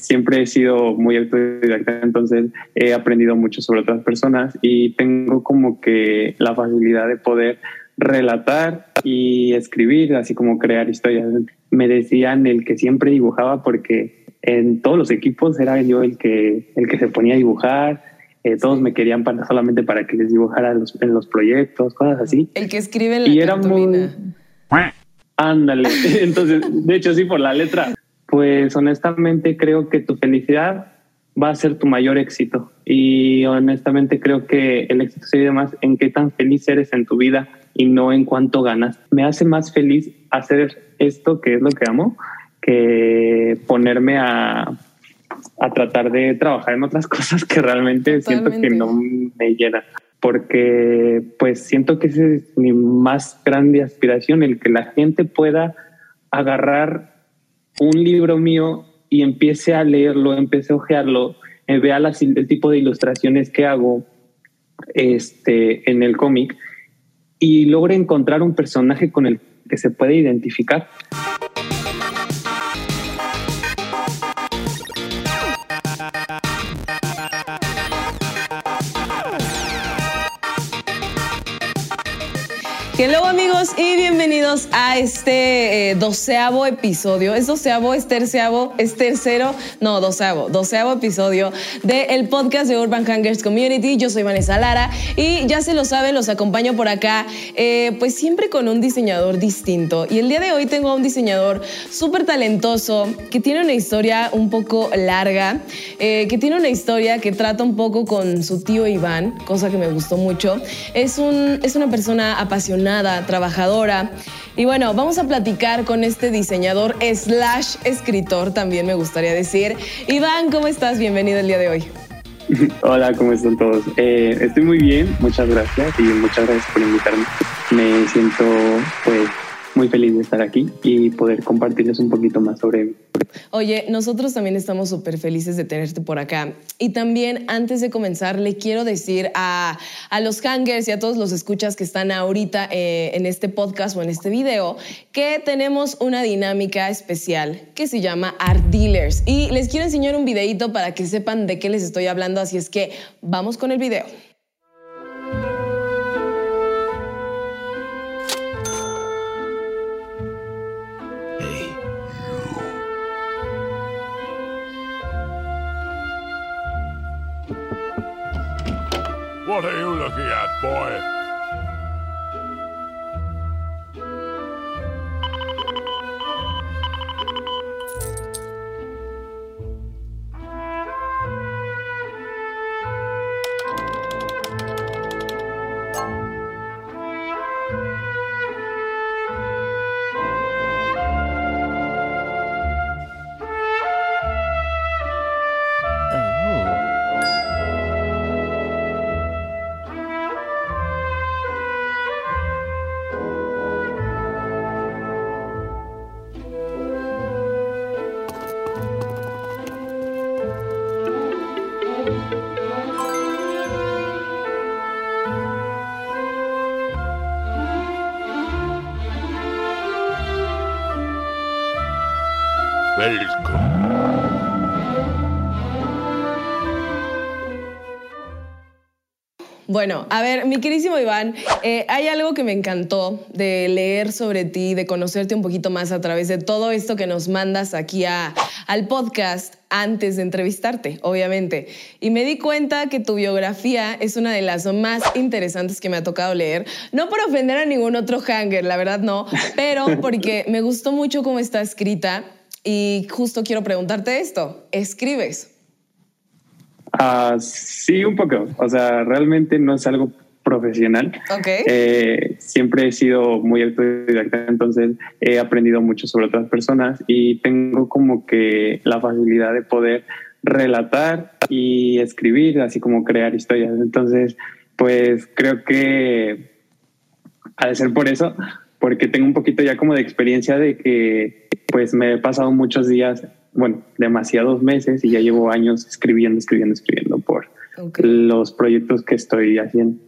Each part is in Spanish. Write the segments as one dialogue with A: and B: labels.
A: siempre he sido muy autodidacta, entonces he aprendido mucho sobre otras personas y tengo como que la facilidad de poder relatar y escribir, así como crear historias. Me decían el que siempre dibujaba porque en todos los equipos era yo el que, el que se ponía a dibujar, eh, todos me querían para, solamente para que les dibujara en los proyectos, cosas así.
B: El que escribe en la
A: y era muy... Ándale, entonces, de hecho sí, por la letra. Pues honestamente creo que tu felicidad va a ser tu mayor éxito. Y honestamente creo que el éxito se vive más en qué tan feliz eres en tu vida y no en cuánto ganas. Me hace más feliz hacer esto, que es lo que amo, que ponerme a, a tratar de trabajar en otras cosas que realmente siento que no me llenan. Porque pues siento que esa es mi más grande aspiración, el que la gente pueda agarrar un libro mío y empiece a leerlo, empiece a ojearlo, eh, vea el tipo de ilustraciones que hago este, en el cómic y logre encontrar un personaje con el que se puede identificar.
B: Bienvenidos a este eh, doceavo episodio. ¿Es doceavo? ¿Es terceavo? ¿Es tercero? No, doceavo. Doceavo episodio del podcast de Urban Hangers Community. Yo soy Vanessa Lara y ya se lo saben, los acompaño por acá, eh, pues siempre con un diseñador distinto. Y el día de hoy tengo a un diseñador súper talentoso que tiene una historia un poco larga, eh, que tiene una historia que trata un poco con su tío Iván, cosa que me gustó mucho. Es, un, es una persona apasionada trabajadora. Y bueno, vamos a platicar con este diseñador slash escritor, también me gustaría decir. Iván, ¿cómo estás? Bienvenido el día de hoy.
A: Hola, ¿cómo están todos? Eh, estoy muy bien, muchas gracias y muchas gracias por invitarme. Me siento pues muy feliz de estar aquí y poder compartirles un poquito más sobre mí.
B: Oye, nosotros también estamos súper felices de tenerte por acá. Y también, antes de comenzar, le quiero decir a, a los hangers y a todos los escuchas que están ahorita eh, en este podcast o en este video que tenemos una dinámica especial que se llama Art Dealers. Y les quiero enseñar un videito para que sepan de qué les estoy hablando, así es que vamos con el video.
C: What are you looking at, boy?
B: Bueno, a ver, mi querísimo Iván, eh, hay algo que me encantó de leer sobre ti, de conocerte un poquito más a través de todo esto que nos mandas aquí al podcast antes de entrevistarte, obviamente. Y me di cuenta que tu biografía es una de las más interesantes que me ha tocado leer. No por ofender a ningún otro hanger, la verdad no, pero porque me gustó mucho cómo está escrita y justo quiero preguntarte esto. ¿Escribes?
A: Ah, sí, un poco. O sea, realmente no es algo profesional.
B: Okay.
A: Eh, siempre he sido muy autodidacta, entonces he aprendido mucho sobre otras personas y tengo como que la facilidad de poder relatar y escribir, así como crear historias. Entonces, pues creo que ha de ser por eso, porque tengo un poquito ya como de experiencia de que pues me he pasado muchos días bueno, demasiados meses y ya llevo años escribiendo, escribiendo, escribiendo por los proyectos que estoy haciendo.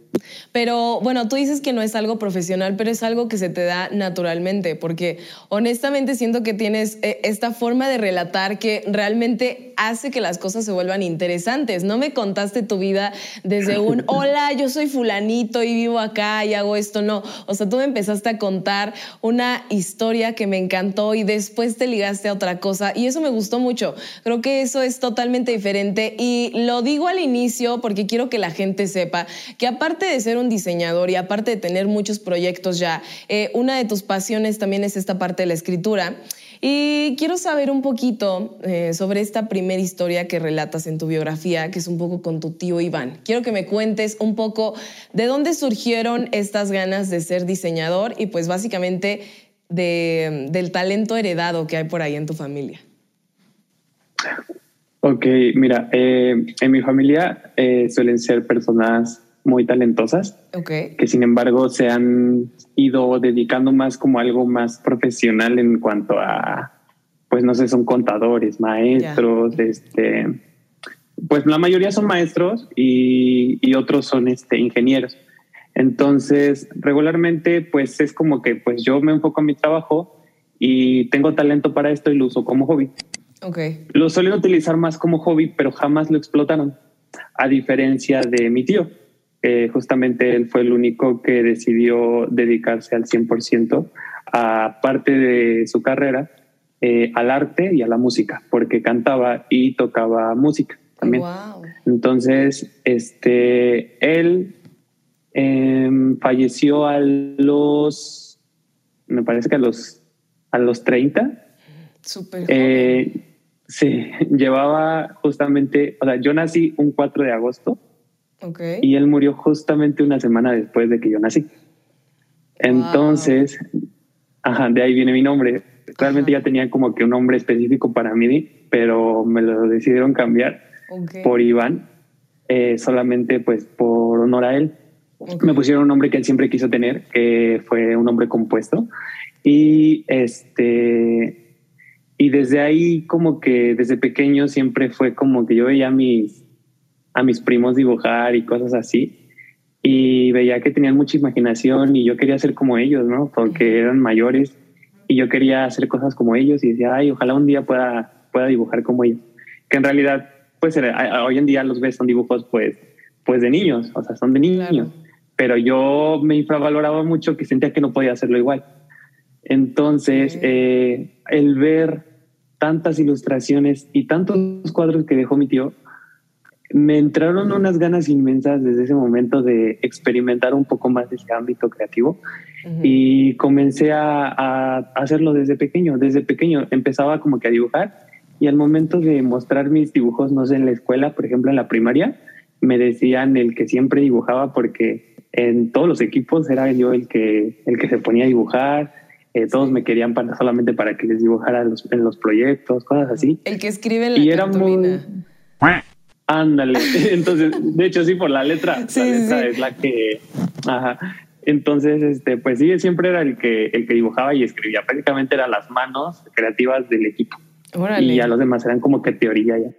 B: Pero bueno, tú dices que no es algo profesional, pero es algo que se te da naturalmente, porque honestamente siento que tienes eh, esta forma de relatar que realmente hace que las cosas se vuelvan interesantes. No me contaste tu vida desde un, hola, yo soy fulanito y vivo acá y hago esto, no. O sea, tú me empezaste a contar una historia que me encantó y después te ligaste a otra cosa y eso me gustó mucho. Creo que eso es totalmente diferente y lo digo al inicio porque quiero que la gente sepa que aparte de ser un diseñador y aparte de tener muchos proyectos ya, eh, una de tus pasiones también es esta parte de la escritura. Y quiero saber un poquito eh, sobre esta primera historia que relatas en tu biografía, que es un poco con tu tío Iván. Quiero que me cuentes un poco de dónde surgieron estas ganas de ser diseñador y pues básicamente del talento heredado que hay por ahí en tu familia.
A: Ok, mira, eh, en mi familia suelen ser personas muy talentosas, que sin embargo se han ido dedicando más como algo más profesional en cuanto a, pues no sé, son contadores, maestros, este, pues la mayoría son maestros y, y, otros son este, ingenieros. Entonces, regularmente, pues es como que pues yo me enfoco en mi trabajo y tengo talento para esto y lo uso como hobby.
B: Okay.
A: Lo suelen utilizar más como hobby, pero jamás lo explotaron, a diferencia de mi tío eh, justamente él fue el único que decidió dedicarse al 100% a parte de su carrera eh, al arte y a la música, porque cantaba y tocaba música también. Entonces, este, él em, falleció a los, me parece que a los, a los 30.
B: Súper.
A: Eh, sí, llevaba justamente, o sea, yo nací un 4 de agosto y él murió justamente una semana después de que yo nací. Entonces, ajá, de ahí viene mi nombre. Realmente ya tenía como que un nombre específico para mí, pero me lo decidieron cambiar por Iván, eh, solamente pues por honor a él. Me pusieron un nombre que él siempre quiso tener, que fue un nombre compuesto. Y este, y desde ahí como que desde pequeño siempre fue como que yo veía mis, a mis primos dibujar y cosas así. Y veía que tenían mucha imaginación y yo quería ser como ellos, ¿no? Porque eran mayores y yo quería hacer cosas como ellos y decía, ay, ojalá un día pueda, pueda dibujar como ellos. Que en realidad, pues hoy en día los ves, son dibujos pues, pues de niños, o sea, son de niños. Pero yo me infravaloraba mucho que sentía que no podía hacerlo igual. Entonces, eh, el ver tantas ilustraciones y tantos cuadros que dejó mi tío, me entraron unas ganas inmensas desde ese momento de experimentar un poco más ese ámbito creativo y comencé a, hacerlo desde pequeño. Desde pequeño empezaba como que a dibujar y al momento de mostrar mis dibujos, no sé, en la escuela, por ejemplo, en la primaria, me decían el que siempre dibujaba porque en todos los equipos era yo el que, el que se ponía a dibujar. Eh, todos me querían para, solamente para que les dibujara en los proyectos, cosas así.
B: El que escribe en la y era
A: Ándale. Entonces, de hecho, sí, por la letra. la letra es la que. Ajá. Entonces, este, pues sí, siempre era el que, el que dibujaba y escribía. Prácticamente eran las manos creativas del equipo. Y ya los demás eran como que teoría ya.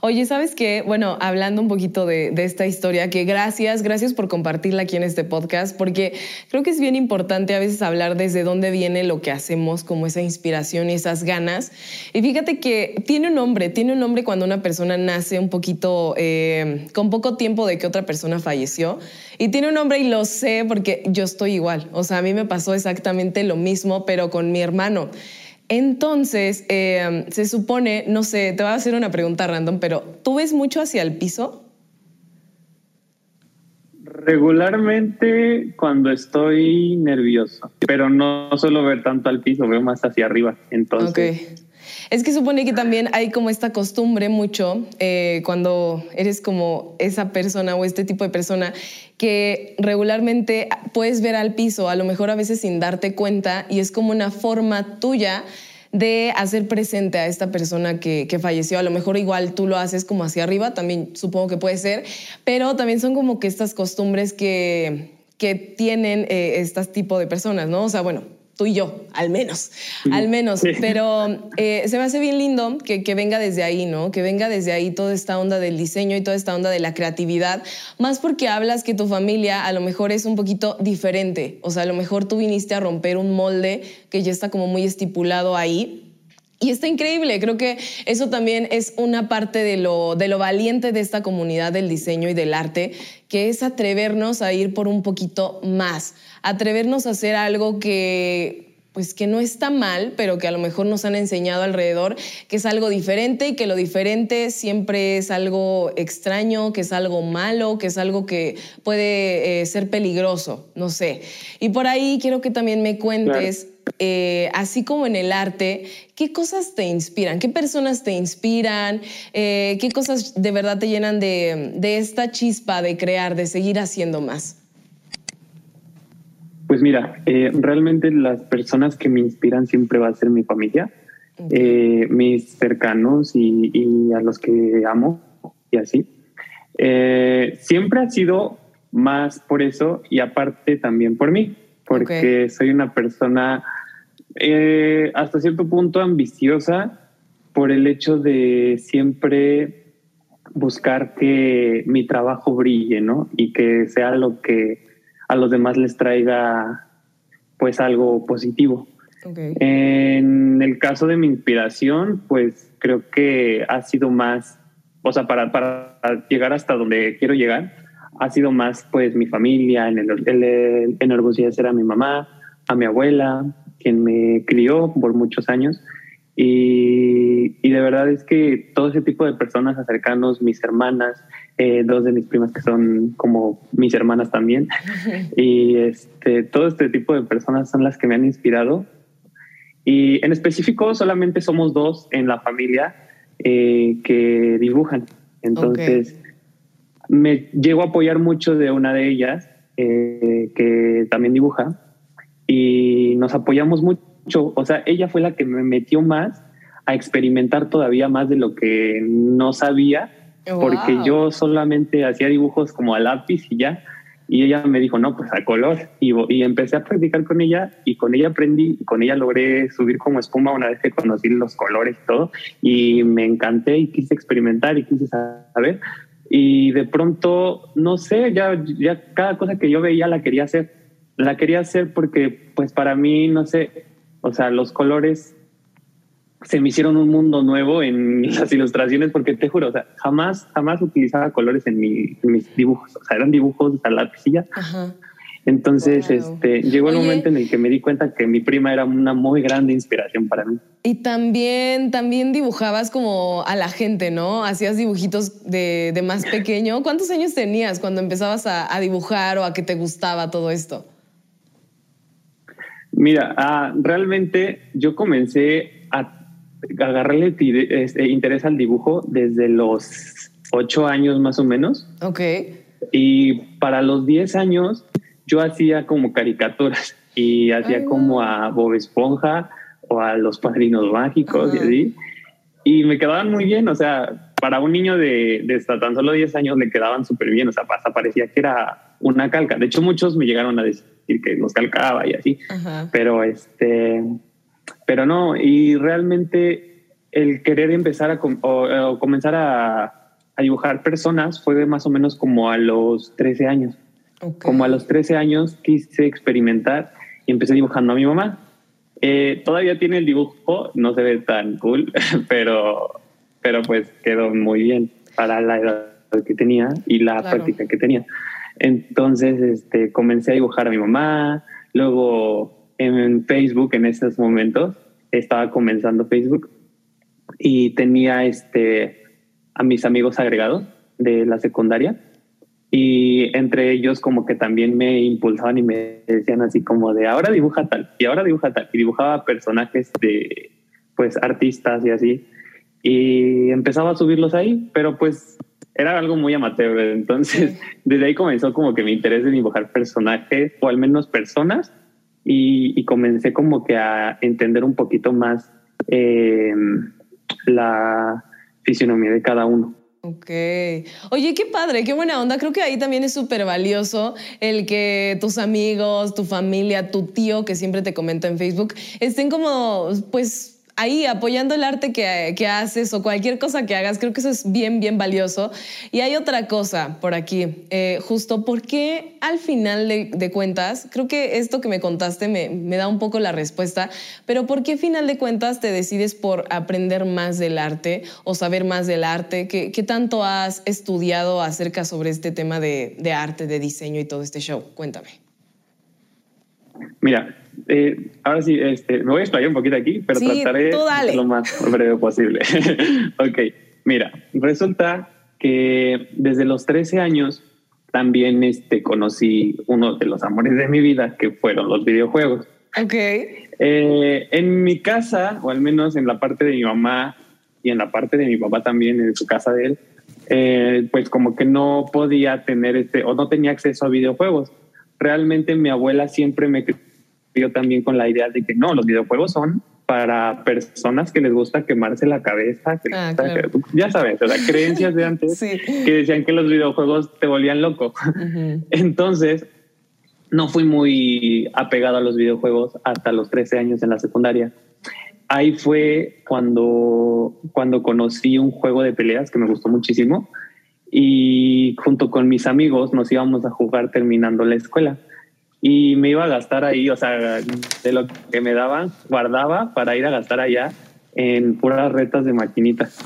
B: Oye, ¿sabes qué? Bueno, hablando un poquito de, esta historia, que gracias, gracias por compartirla aquí en este podcast, porque creo que es bien importante a veces hablar desde dónde viene lo que hacemos, como esa inspiración y esas ganas. Y fíjate que tiene un nombre, tiene un nombre cuando una persona nace un poquito, eh, con poco tiempo de que otra persona falleció. Y tiene un nombre y lo sé porque yo estoy igual. O sea, a mí me pasó exactamente lo mismo, pero con mi hermano. Entonces, eh, se supone, no sé, te voy a hacer una pregunta random, pero ¿tú ves mucho hacia el piso?
A: Regularmente cuando estoy nervioso, pero no suelo ver tanto al piso, veo más hacia arriba. Entonces,
B: es que supone que también hay como esta costumbre mucho eh, cuando eres como esa persona o este tipo de persona que regularmente puedes ver al piso, a lo mejor a veces sin darte cuenta, y es como una forma tuya de hacer presente a esta persona que, falleció. A lo mejor igual tú lo haces como hacia arriba, también supongo que puede ser, pero también son como que estas costumbres que, que tienen eh, este tipo de personas, ¿no? O sea, bueno, tú y yo, al menos, al menos. Pero eh, se me hace bien lindo que, que, venga desde ahí, ¿no? Que venga desde ahí toda esta onda del diseño y toda esta onda de la creatividad, más porque hablas que tu familia a lo mejor es un poquito diferente, o sea, a lo mejor tú viniste a romper un molde que ya está como muy estipulado ahí y está increíble, creo que eso también es una parte de lo, de lo valiente de esta comunidad del diseño y del arte, que es atrevernos a ir por un poquito más, atrevernos a hacer algo que pues que no está mal, pero que a lo mejor nos han enseñado alrededor que es algo diferente y que lo diferente siempre es algo extraño, que es algo malo, que es algo que puede eh, ser peligroso, no sé. Y por ahí quiero que también me cuentes eh, así como en el arte, ¿qué cosas te inspiran? ¿Qué personas te inspiran? Eh, ¿Qué cosas de verdad te llenan de, esta chispa de crear, de seguir haciendo más?
A: Pues mira, eh, realmente las personas que me inspiran siempre va a ser mi familia, mis cercanos y, a los que amo y así. siempre ha sido más por eso y aparte también por mí porque soy una persona eh, hasta cierto punto ambiciosa por el hecho de siempre buscar que mi trabajo brille, ¿no? Y que sea lo que a los demás les traiga pues algo positivo. En el caso de mi inspiración, pues creo que ha sido más, o sea, para, para llegar hasta donde quiero llegar, ha sido más pues mi familia, en el, el, enorgullecer a mi mamá, a mi abuela, quien me crió por muchos años. Y, y, de verdad es que todo ese tipo de personas cercanos, mis hermanas, eh, dos de mis primas que son como mis hermanas también, y este, todo este tipo de personas son las que me han inspirado. Y en específico solamente somos dos en la familia eh, que dibujan. Entonces, me llego a apoyar mucho de una de ellas, eh, que también dibuja, y nos apoyamos mucho. O sea, ella fue la que me metió más a experimentar todavía más de lo que no sabía, porque yo solamente hacía dibujos como a lápiz y ya. Y ella me dijo, no, pues a color. Y, y empecé a practicar con ella y con ella aprendí, con ella logré subir como espuma una vez que conocí los colores y todo. Y me encanté y quise experimentar y quise saber y de pronto, no sé, ya, ya cada cosa que yo veía la quería hacer. La quería hacer porque, pues para mí, no sé, o sea, los colores se me hicieron un mundo nuevo en las ilustraciones porque te juro, o sea, jamás, jamás utilizaba colores en, mi, mis dibujos. O sea, eran dibujos a lapicilla. Ajá entonces, este, llegó el momento en el que me di cuenta que mi prima era una muy grande inspiración para mí.
B: Y también, también dibujabas como a la gente, ¿no? Hacías dibujitos de, de más pequeño. ¿Cuántos años tenías cuando empezabas a, a, dibujar o a que te gustaba todo esto?
A: Mira, ah, realmente yo comencé a agarrarle este, interés al dibujo desde los ocho años más o menos.
B: Ok.
A: Y para los diez años yo hacía como caricaturas y hacía como a Bob Esponja o a los padrinos mágicos y así. Y me quedaban muy bien, o sea, para un niño de, de hasta tan solo 10 años le quedaban súper bien, o sea, hasta parecía que era una calca. De hecho, muchos me llegaron a decir que los calcaba y así, pero este, pero no, y realmente el querer empezar a o, comenzar a, a dibujar personas fue más o menos como a los 13 años. Como a los 13 años quise experimentar y empecé dibujando a mi mamá. Eh, todavía tiene el dibujo, no se ve tan cool, pero, pero pues quedó muy bien para la edad que tenía y la práctica que tenía. Entonces este, comencé a dibujar a mi mamá, luego en Facebook en esos momentos estaba comenzando Facebook y tenía este, a mis amigos agregados de la secundaria y entre ellos como que también me impulsaban y me decían así como de ahora dibuja tal y ahora dibuja tal y dibujaba personajes de pues artistas y así. Y empezaba a subirlos ahí pero pues era algo muy amateur entonces desde ahí comenzó como que mi interés en dibujar personajes o al menos personas y, comencé como que a entender un poquito más eh, la fisionomía de cada uno
B: Ok. Oye, qué padre, qué buena onda. Creo que ahí también es súper valioso el que tus amigos, tu familia, tu tío que siempre te comenta en Facebook estén como, pues, ahí apoyando el arte que, haces o cualquier cosa que hagas, creo que eso es bien, bien valioso. Y hay otra cosa por aquí, eh, justo, porque al final de, cuentas, creo que esto que me contaste me, me, da un poco la respuesta, pero ¿por qué al final de cuentas te decides por aprender más del arte o saber más del arte? ¿Qué, qué tanto has estudiado acerca sobre este tema de, de arte, de diseño y todo este show? Cuéntame.
A: Mira, eh, ahora sí, este, me voy a explayar un poquito aquí, pero trataré lo más breve posible. ok, mira, resulta que desde los 13 años también este, conocí uno de los amores de mi vida, que fueron los videojuegos.
B: Ok.
A: Eh, en mi casa, o al menos en la parte de mi mamá y en la parte de mi papá también, en su casa de él, eh, pues como que no podía tener este, o no tenía acceso a videojuegos. Realmente mi abuela siempre me yo también con la idea de que no, los videojuegos son para personas que les gusta quemarse la cabeza, ah, ya sabes, o sea, creencias de antes que decían que los videojuegos te volvían loco. Entonces, no fui muy apegado a los videojuegos hasta los 13 años en la secundaria. Ahí fue cuando, cuando conocí un juego de peleas que me gustó muchísimo y junto con mis amigos nos íbamos a jugar terminando la escuela y me iba a gastar ahí, o sea, de lo que me daban, guardaba para ir a gastar allá en puras retas de maquinitas.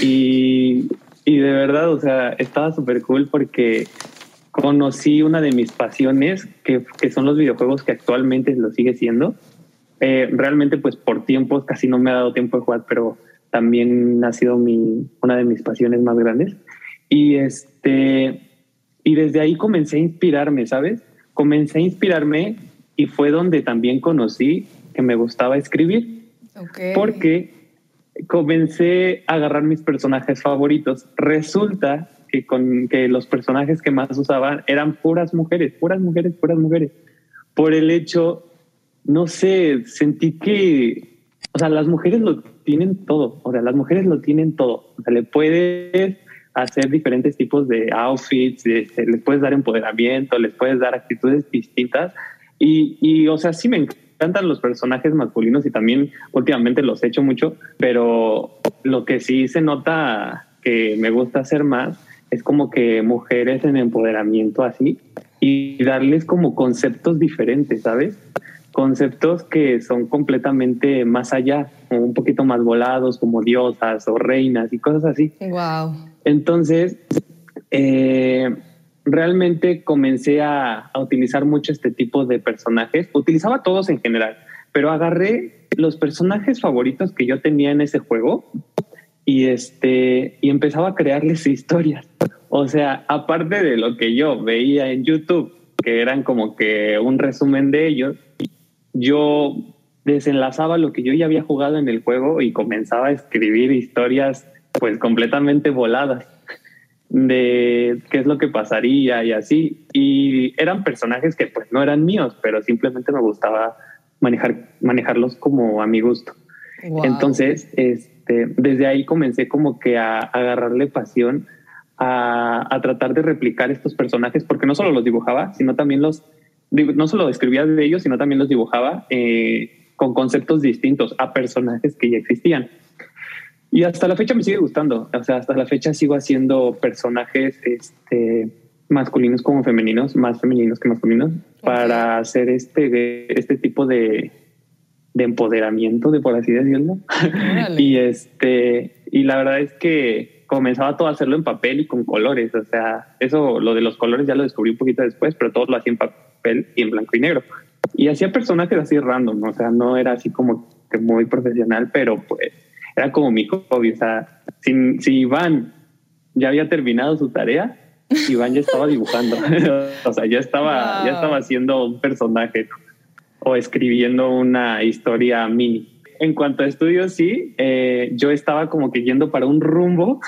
A: Y, y de verdad, o sea, estaba súper cool porque conocí una de mis pasiones, que, que, son los videojuegos que actualmente lo sigue siendo. Eh, realmente, pues por tiempos casi no me ha dado tiempo de jugar, pero también ha sido mi, una de mis pasiones más grandes. Y este, y desde ahí comencé a inspirarme, ¿sabes? Comencé a inspirarme y fue donde también conocí que me gustaba escribir. Porque comencé a agarrar mis personajes favoritos. Resulta que con que los personajes que más usaban eran puras mujeres, puras mujeres, puras mujeres. Por el hecho, no sé, sentí que, o sea, las mujeres lo tienen todo, o sea, las mujeres lo tienen todo. O sea, le puedes hacer diferentes tipos de outfits, este, les puedes dar empoderamiento, les puedes dar actitudes distintas. Y, y, o sea, sí me encantan los personajes masculinos y también últimamente los he hecho mucho, pero lo que sí se nota que me gusta hacer más es como que mujeres en empoderamiento así y darles como conceptos diferentes, ¿sabes? Conceptos que son completamente más allá, un poquito más volados, como diosas o reinas y cosas así.
B: Wow.
A: Entonces, eh, realmente comencé a, utilizar mucho este tipo de personajes. Utilizaba todos en general, pero agarré los personajes favoritos que yo tenía en ese juego y este y empezaba a crearles historias. O sea, aparte de lo que yo veía en YouTube, que eran como que un resumen de ellos, yo desenlazaba lo que yo ya había jugado en el juego y comenzaba a escribir historias pues completamente voladas de qué es lo que pasaría y así. Y eran personajes que pues no eran míos, pero simplemente me gustaba manejar, manejarlos como a mi gusto. Entonces, este, desde ahí comencé como que a, agarrarle pasión a, a, tratar de replicar estos personajes, porque no solo los dibujaba, sino también los, no solo escribía de ellos, sino también los dibujaba eh, con conceptos distintos a personajes que ya existían. Y hasta la fecha me sigue gustando. O sea, hasta la fecha sigo haciendo personajes este, masculinos como femeninos, más femeninos que masculinos, para hacer este, este tipo de, de empoderamiento, de por así decirlo. y este, y la verdad es que comenzaba todo a hacerlo en papel y con colores. O sea, eso, lo de los colores ya lo descubrí un poquito después, pero todo lo hacía en papel y en blanco y negro. Y hacía personajes así random, o sea, no era así como que muy profesional, pero pues era como mi hobby. O sea, si, si Iván ya había terminado su tarea, Iván ya estaba dibujando. o sea, ya estaba, ya estaba haciendo un personaje o escribiendo una historia mini. En cuanto a estudios, sí, eh, yo estaba como que yendo para un rumbo.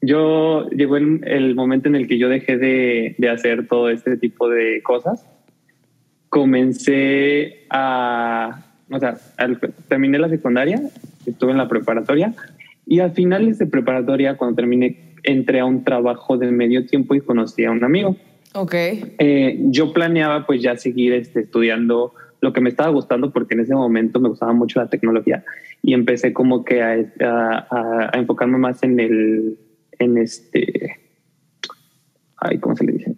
A: Yo llegó el, el momento en el que yo dejé de, de hacer todo este tipo de cosas. Comencé a, o sea, terminé la secundaria estuve en la preparatoria y al finales de preparatoria, cuando terminé entré a un trabajo de medio tiempo y conocí a un amigo.
B: Ok.
A: Eh, yo planeaba pues ya seguir este, estudiando lo que me estaba gustando porque en ese momento me gustaba mucho la tecnología y empecé como que a, a, a enfocarme más en el, en este, ay, ¿cómo se le dice?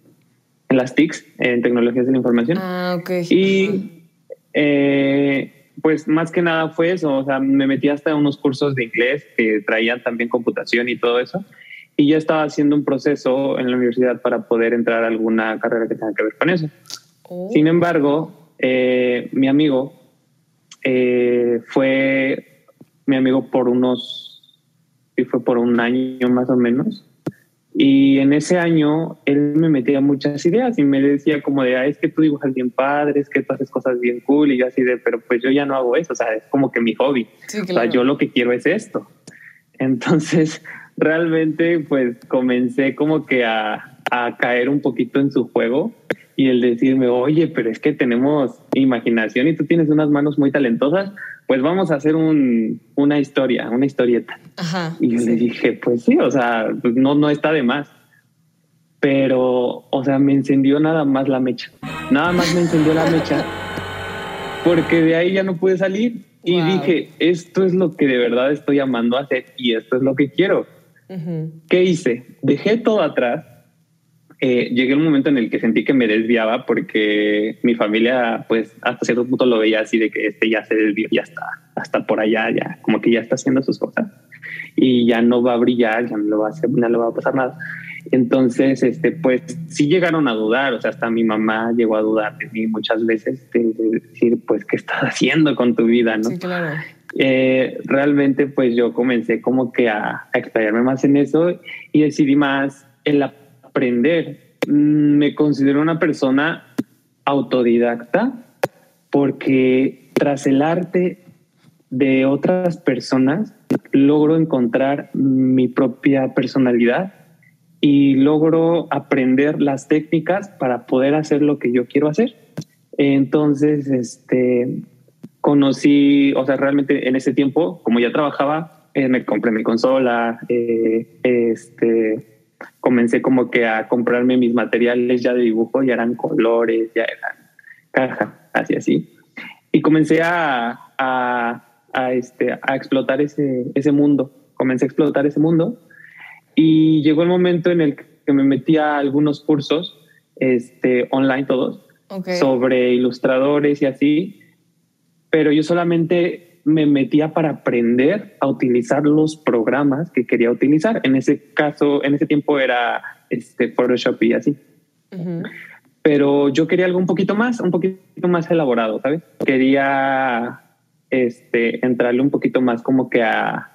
A: En las TICs, en tecnologías de la información.
B: Ah, ok.
A: Y eh, pues más que nada fue eso, o sea, me metí hasta unos cursos de inglés que traían también computación y todo eso. Y ya estaba haciendo un proceso en la universidad para poder entrar a alguna carrera que tenga que ver con eso.
B: Oh.
A: Sin embargo, eh, mi amigo eh, fue mi amigo por unos, y fue por un año más o menos. Y en ese año él me metía muchas ideas y me decía como de, ah, es que tú dibujas bien padre, es que tú haces cosas bien cool y yo así de, pero pues yo ya no hago eso, o sea, es como que mi hobby.
B: Sí,
A: O sea, yo lo que quiero es esto. Entonces, realmente pues comencé como que a, a caer un poquito en su juego y el decirme, oye, pero es que tenemos imaginación y tú tienes unas manos muy talentosas, pues vamos a hacer un, una historia, una historieta.
B: Ajá.
A: Y yo
B: sí.
A: le dije, pues sí, o sea, pues no, no está de más. Pero, o sea, me encendió nada más la mecha. Nada más me encendió la mecha porque de ahí ya no pude salir. Y
B: Wow.
A: dije, esto es lo que de verdad estoy amando hacer y esto es lo que quiero. ¿Qué hice? Dejé todo atrás. Eh, llegué a un momento en el que sentí que me desviaba porque mi familia, pues hasta cierto punto lo veía así de que este ya se desvió, ya está, hasta por allá, ya como que ya está haciendo sus cosas y ya no va a brillar, ya no lo va a hacer, no le va a pasar nada. Entonces, este, pues sí llegaron a dudar, o sea, hasta mi mamá llegó a dudar de mí muchas veces, de, de decir, pues, ¿qué estás haciendo con tu vida? ¿no?
B: Sí, claro.
A: eh, realmente pues yo comencé como que a, a explayarme más en eso y decidí más el aprender. Mm, Me considero una persona autodidacta porque tras el arte de otras personas logro encontrar mi propia personalidad y logro aprender las técnicas para poder hacer lo que yo quiero hacer. Entonces, este, conocí, o sea, realmente en ese tiempo, como ya trabajaba, eh, me compré mi consola, eh, este, comencé como que a comprarme mis materiales ya de dibujo, ya eran colores, ya eran cajas, así así. Y comencé a, a, a, este, a explotar ese, ese mundo, comencé a explotar ese mundo y llegó el momento en el que me metí a algunos cursos este, online todos
B: Ok.
A: sobre ilustradores y así, pero yo solamente me metía para aprender a utilizar los programas que quería utilizar. En ese caso, en ese tiempo era este Photoshop y así. Pero yo quería algo un poquito más, un poquito más elaborado, ¿sabes? Quería este, entrarle un poquito más como que a,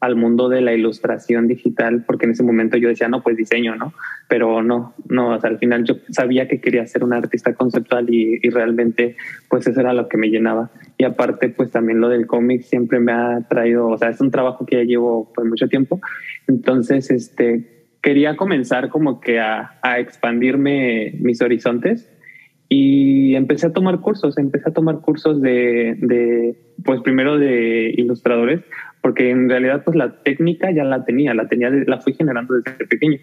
A: al mundo de la ilustración digital, porque en ese momento yo decía, no, pues diseño, ¿no? Pero no, no, o sea, al final yo sabía que quería ser un artista conceptual y, y realmente pues eso era lo que me llenaba. Y aparte pues también lo del cómic siempre me ha traído, o sea, es un trabajo que ya llevo pues mucho tiempo. Entonces, este, quería comenzar como que a, a expandirme mis horizontes y empecé a tomar cursos, empecé a tomar cursos de, de, pues primero de ilustradores, porque en realidad pues la técnica ya la tenía, la tenía, la fui generando desde pequeño.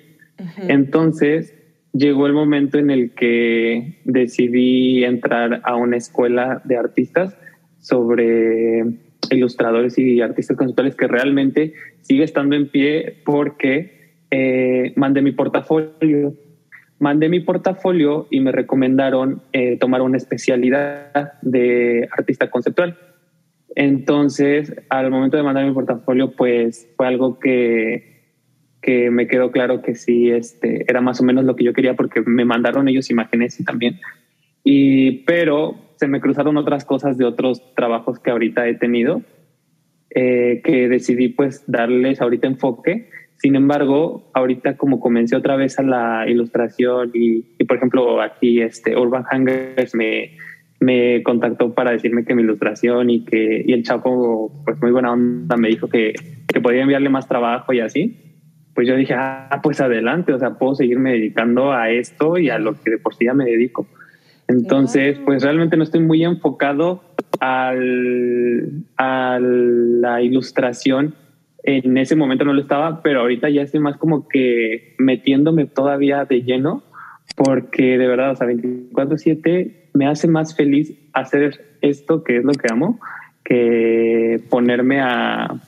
A: Entonces llegó el momento en el que decidí entrar a una escuela de artistas sobre ilustradores y artistas conceptuales que realmente sigue estando en pie porque eh, mandé mi portafolio. Mandé mi portafolio y me recomendaron eh, tomar una especialidad de artista conceptual. Entonces, al momento de mandar mi portafolio, pues fue algo que, que me quedó claro que sí, este, era más o menos lo que yo quería porque me mandaron ellos imágenes y también. Y, pero se me cruzaron otras cosas de otros trabajos que ahorita he tenido, eh, que decidí pues darles ahorita enfoque. Sin embargo, ahorita como comencé otra vez a la ilustración y, y por ejemplo aquí este Urban Hangers me, me contactó para decirme que mi ilustración y que y el Chapo pues muy buena onda me dijo que, que podía enviarle más trabajo y así. Pues yo dije ah pues adelante o sea puedo seguirme dedicando a esto y a lo que de por sí ya me dedico entonces pues realmente no estoy muy enfocado al, a la ilustración. En ese momento no lo estaba, pero ahorita ya estoy más como que metiéndome todavía de lleno, porque de verdad, o sea, 24/7 me hace más feliz hacer esto que es lo que amo, que ponerme a,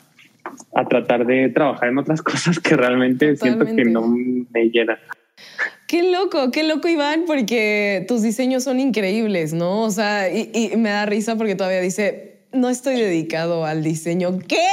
A: a tratar de trabajar en otras cosas que realmente siento que no me llenan.
B: Qué loco, qué loco Iván, porque tus diseños son increíbles, ¿no? O sea, y, y me da risa porque todavía dice, no estoy dedicado al diseño. ¿Qué?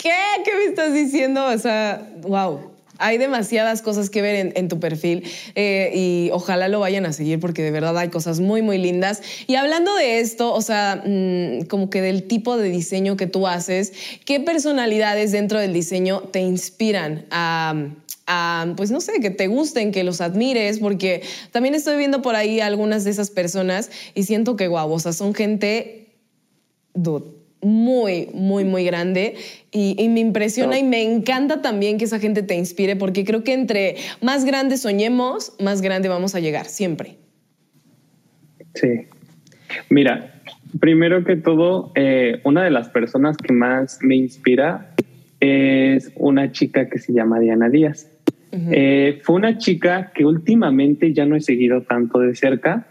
B: ¿Qué? ¿Qué me estás diciendo? O sea, wow. Hay demasiadas cosas que ver en, tu perfil eh, y ojalá lo vayan a seguir porque de verdad hay cosas muy, muy lindas. Y hablando de esto, o sea, mm, como que del tipo de diseño que tú haces, ¿qué personalidades dentro del diseño te inspiran a pues no sé, que te gusten, que los admires, porque también estoy viendo por ahí algunas de esas personas y siento que guau, o sea, son gente muy, muy, muy grande y, me impresiona y me encanta también que esa gente te inspire porque creo que entre más grande soñemos, más grande vamos a llegar, siempre.
A: Sí. Mira, primero que todo, eh, una de las personas que más me inspira es una chica que se llama Diana Díaz. Eh, fue una chica que últimamente ya no he seguido tanto de cerca.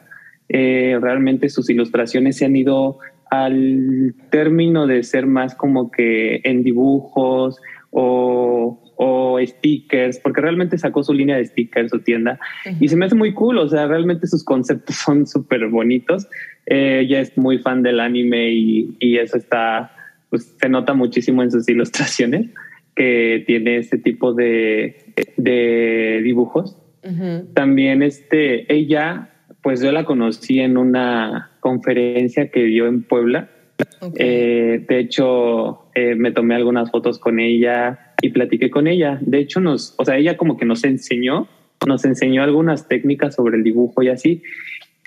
A: Eh, realmente sus ilustraciones se han ido al término de ser más como que en dibujos o, o stickers, porque realmente sacó su línea de stickers, su tienda, y se me hace muy cool, o sea, realmente sus conceptos son súper bonitos. Eh, ella es muy fan del anime y, y eso está, pues se nota muchísimo en sus ilustraciones, que tiene este tipo de, de dibujos. También este, ella pues yo la conocí en una conferencia que dio en Puebla. Eh, de hecho, eh, me tomé algunas fotos con ella y platiqué con ella. De hecho, nos, o sea, ella como que nos enseñó, nos enseñó algunas técnicas sobre el dibujo y así.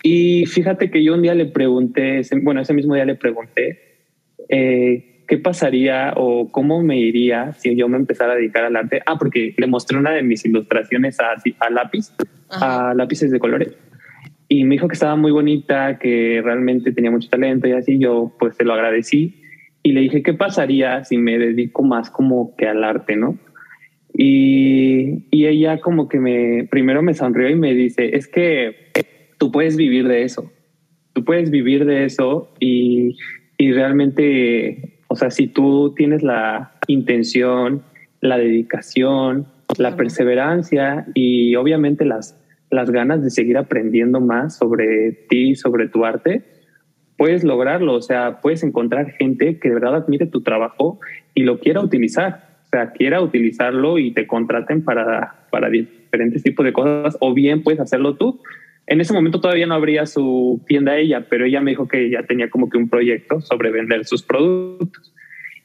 A: Y fíjate que yo un día le pregunté, bueno, ese mismo día le pregunté eh, qué pasaría o cómo me iría si yo me empezara a dedicar al arte. Ah, porque le mostré una de mis ilustraciones a, a lápiz, a lápices de colores y me dijo que estaba muy bonita, que realmente tenía mucho talento y así, yo pues se lo agradecí y le dije, ¿qué pasaría si me dedico más como que al arte, no? Y, y ella como que me, primero me sonrió y me dice, es que tú puedes vivir de eso, tú puedes vivir de eso y, y realmente, o sea, si tú tienes la intención, la dedicación, la perseverancia y obviamente las las ganas de seguir aprendiendo más sobre ti, sobre tu arte, puedes lograrlo. O sea, puedes encontrar gente que de verdad admire tu trabajo y lo quiera utilizar. O sea, quiera utilizarlo y te contraten para, para diferentes tipos de cosas, o bien puedes hacerlo tú. En ese momento todavía no habría su tienda ella, pero ella me dijo que ya tenía como que un proyecto sobre vender sus productos.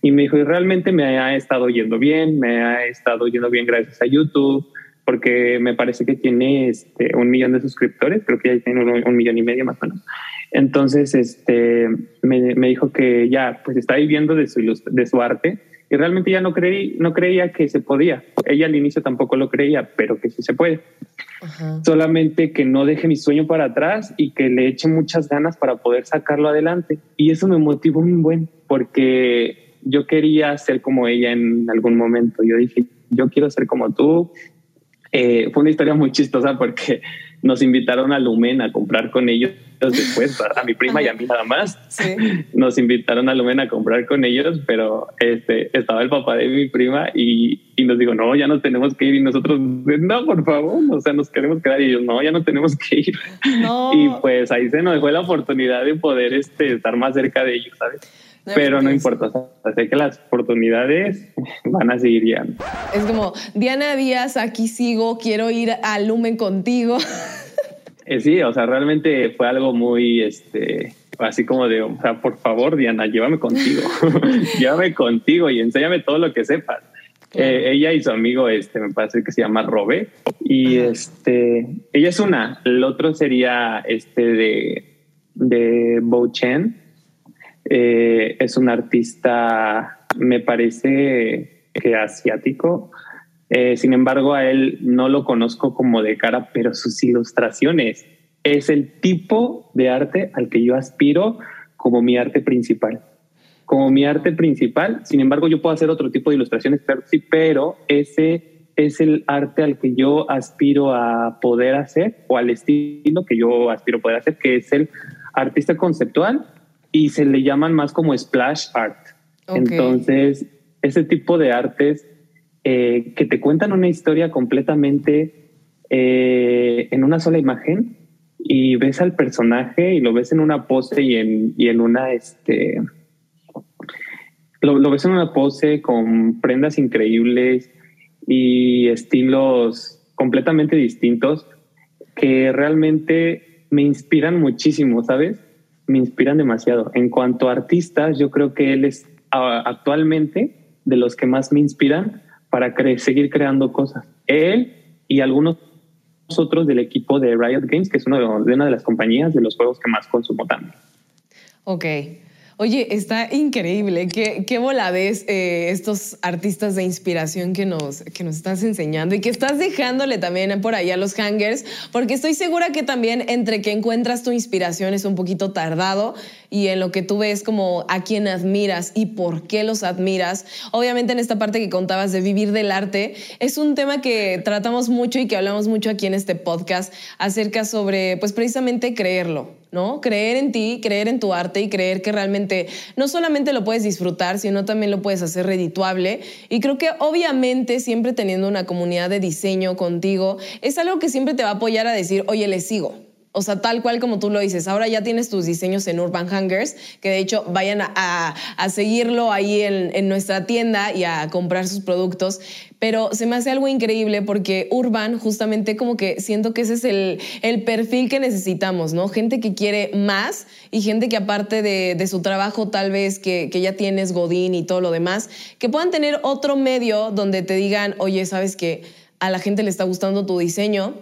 A: Y me dijo, y realmente me ha estado yendo bien, me ha estado yendo bien gracias a YouTube, porque me parece que tiene este, un millón de suscriptores, creo que ya tiene un, millón y medio más o menos. Entonces, este, me, me, dijo que ya, pues está viviendo de su, de su arte y realmente ya no, creí, no creía que se podía. Ella al inicio tampoco lo creía, pero que sí se puede. Solamente que no deje mi sueño para atrás y que le eche muchas ganas para poder sacarlo adelante. Y eso me motivó muy buen, porque yo quería ser como ella en algún momento. Yo dije, yo quiero ser como tú, eh, fue una historia muy chistosa porque nos invitaron a Lumen a comprar con ellos después, a mi prima y a mí nada más. Nos invitaron a Lumen a comprar con ellos, pero este, estaba el papá de mi prima y, y, nos dijo, no, ya nos tenemos que ir. Y nosotros, no, por favor, o sea, nos queremos quedar. Y ellos, no, ya no tenemos que ir. Y pues ahí se nos dejó la oportunidad de poder este, estar más cerca de ellos, ¿sabes? Pero no importa, sé que las oportunidades van a seguir ya.
B: Es como, Diana Díaz, aquí sigo, quiero ir a Lumen contigo.
A: Eh, sí, o sea, realmente fue algo muy, este, así como de, o sea, por favor, Diana, llévame contigo, llévame contigo y enséñame todo lo que sepas. Eh, ella y su amigo, este, me parece que se llama Robe, y este, ella es una, el otro sería este de, de Bo Chen, eh, es un artista, me parece que asiático. Eh, sin embargo, a él no lo conozco como de cara, pero sus ilustraciones es el tipo de arte al que yo aspiro como mi arte principal. como mi arte principal. Sin embargo, yo puedo hacer otro tipo de ilustraciones, pero sí, pero ese es el arte al que yo aspiro a poder hacer o al estilo que yo aspiro a poder hacer, que es el artista conceptual y se le llaman más como splash art. Entonces, ese tipo de artes eh, que te cuentan una historia completamente eh, en una sola imagen y ves al personaje y lo ves en una pose y en, y en una, este, lo, lo ves en una pose con prendas increíbles y estilos completamente distintos que realmente me inspiran muchísimo, ¿sabes? Me inspiran demasiado. En cuanto a artistas, yo creo que él es actualmente de los que más me inspiran para seguir creando cosas. Él y algunos otros del equipo de Riot Games, que es uno de, una de las compañías de los juegos que más consumo también.
B: Ok. Oye, está increíble. Qué, qué voladez eh, estos artistas de inspiración que nos, que nos estás enseñando y que estás dejándole también por ahí a los hangers, porque estoy segura que también entre que encuentras tu inspiración es un poquito tardado y en lo que tú ves como a quién admiras y por qué los admiras. Obviamente en esta parte que contabas de vivir del arte, es un tema que tratamos mucho y que hablamos mucho aquí en este podcast acerca sobre, pues precisamente creerlo, ¿no? Creer en ti, creer en tu arte y creer que realmente no solamente lo puedes disfrutar, sino también lo puedes hacer redituable. Y creo que obviamente siempre teniendo una comunidad de diseño contigo, es algo que siempre te va a apoyar a decir, oye, le sigo, o sea, tal cual como tú lo dices, ahora ya tienes tus diseños en Urban Hangers, que de hecho vayan a, seguirlo ahí en, nuestra tienda y a comprar sus productos. Pero se me hace algo increíble porque Urban justamente como que siento que ese es el, perfil que necesitamos, ¿no? Gente que quiere más y gente que aparte de, su trabajo tal vez que, que ya tienes Godín y todo lo demás, que puedan tener otro medio donde te digan, oye, ¿sabes que A la gente le está gustando tu diseño,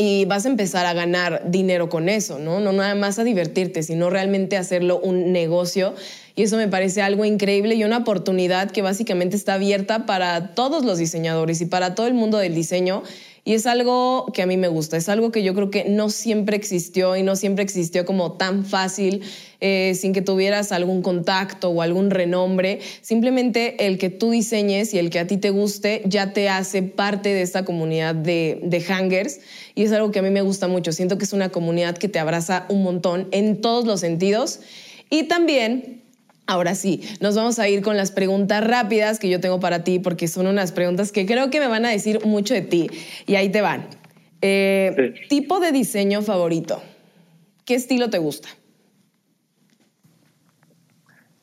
B: y vas a empezar a ganar dinero con eso, ¿no? No nada más a divertirte, sino realmente hacerlo un negocio. Y eso me parece algo increíble y una oportunidad que básicamente está abierta para todos los diseñadores y para todo el mundo del diseño. Y es algo que a mí me gusta, es algo que yo creo que no siempre existió y no siempre existió como tan fácil, eh, sin que tuvieras algún contacto o algún renombre. Simplemente el que tú diseñes y el que a ti te guste ya te hace parte de esta comunidad de, de hangers. Y es algo que a mí me gusta mucho. Siento que es una comunidad que te abraza un montón en todos los sentidos. Y también Ahora sí, nos vamos a ir con las preguntas rápidas que yo tengo para ti, porque son unas preguntas que creo que me van a decir mucho de ti. Y ahí te van. Eh, tipo de diseño favorito. ¿Qué estilo te gusta?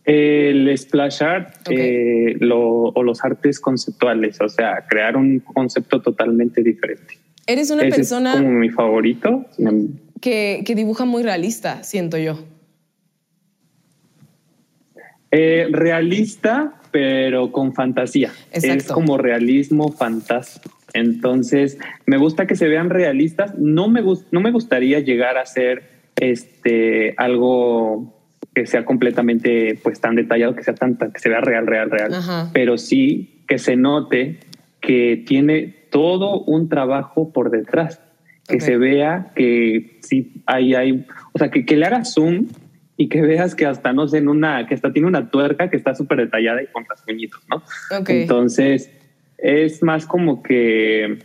A: El splash art eh, o los artes conceptuales, o sea, crear un concepto totalmente diferente.
B: Eres una persona.
A: Es como mi favorito.
B: Que, que dibuja muy realista, siento yo.
A: Eh, realista, pero con fantasía. Es como realismo fantástico. Entonces, me gusta que se vean realistas. No me, no me gustaría llegar a ser este, algo que sea completamente pues tan detallado, que sea tan, que se vea real, real, real. Pero sí que se note que tiene todo un trabajo por detrás. Que se vea que sí hay, hay, o sea, que, que le haga zoom y que veas que hasta, no sé, en una, que hasta tiene una tuerca que está súper detallada y con rasguñitos, ¿no? Entonces, es más como que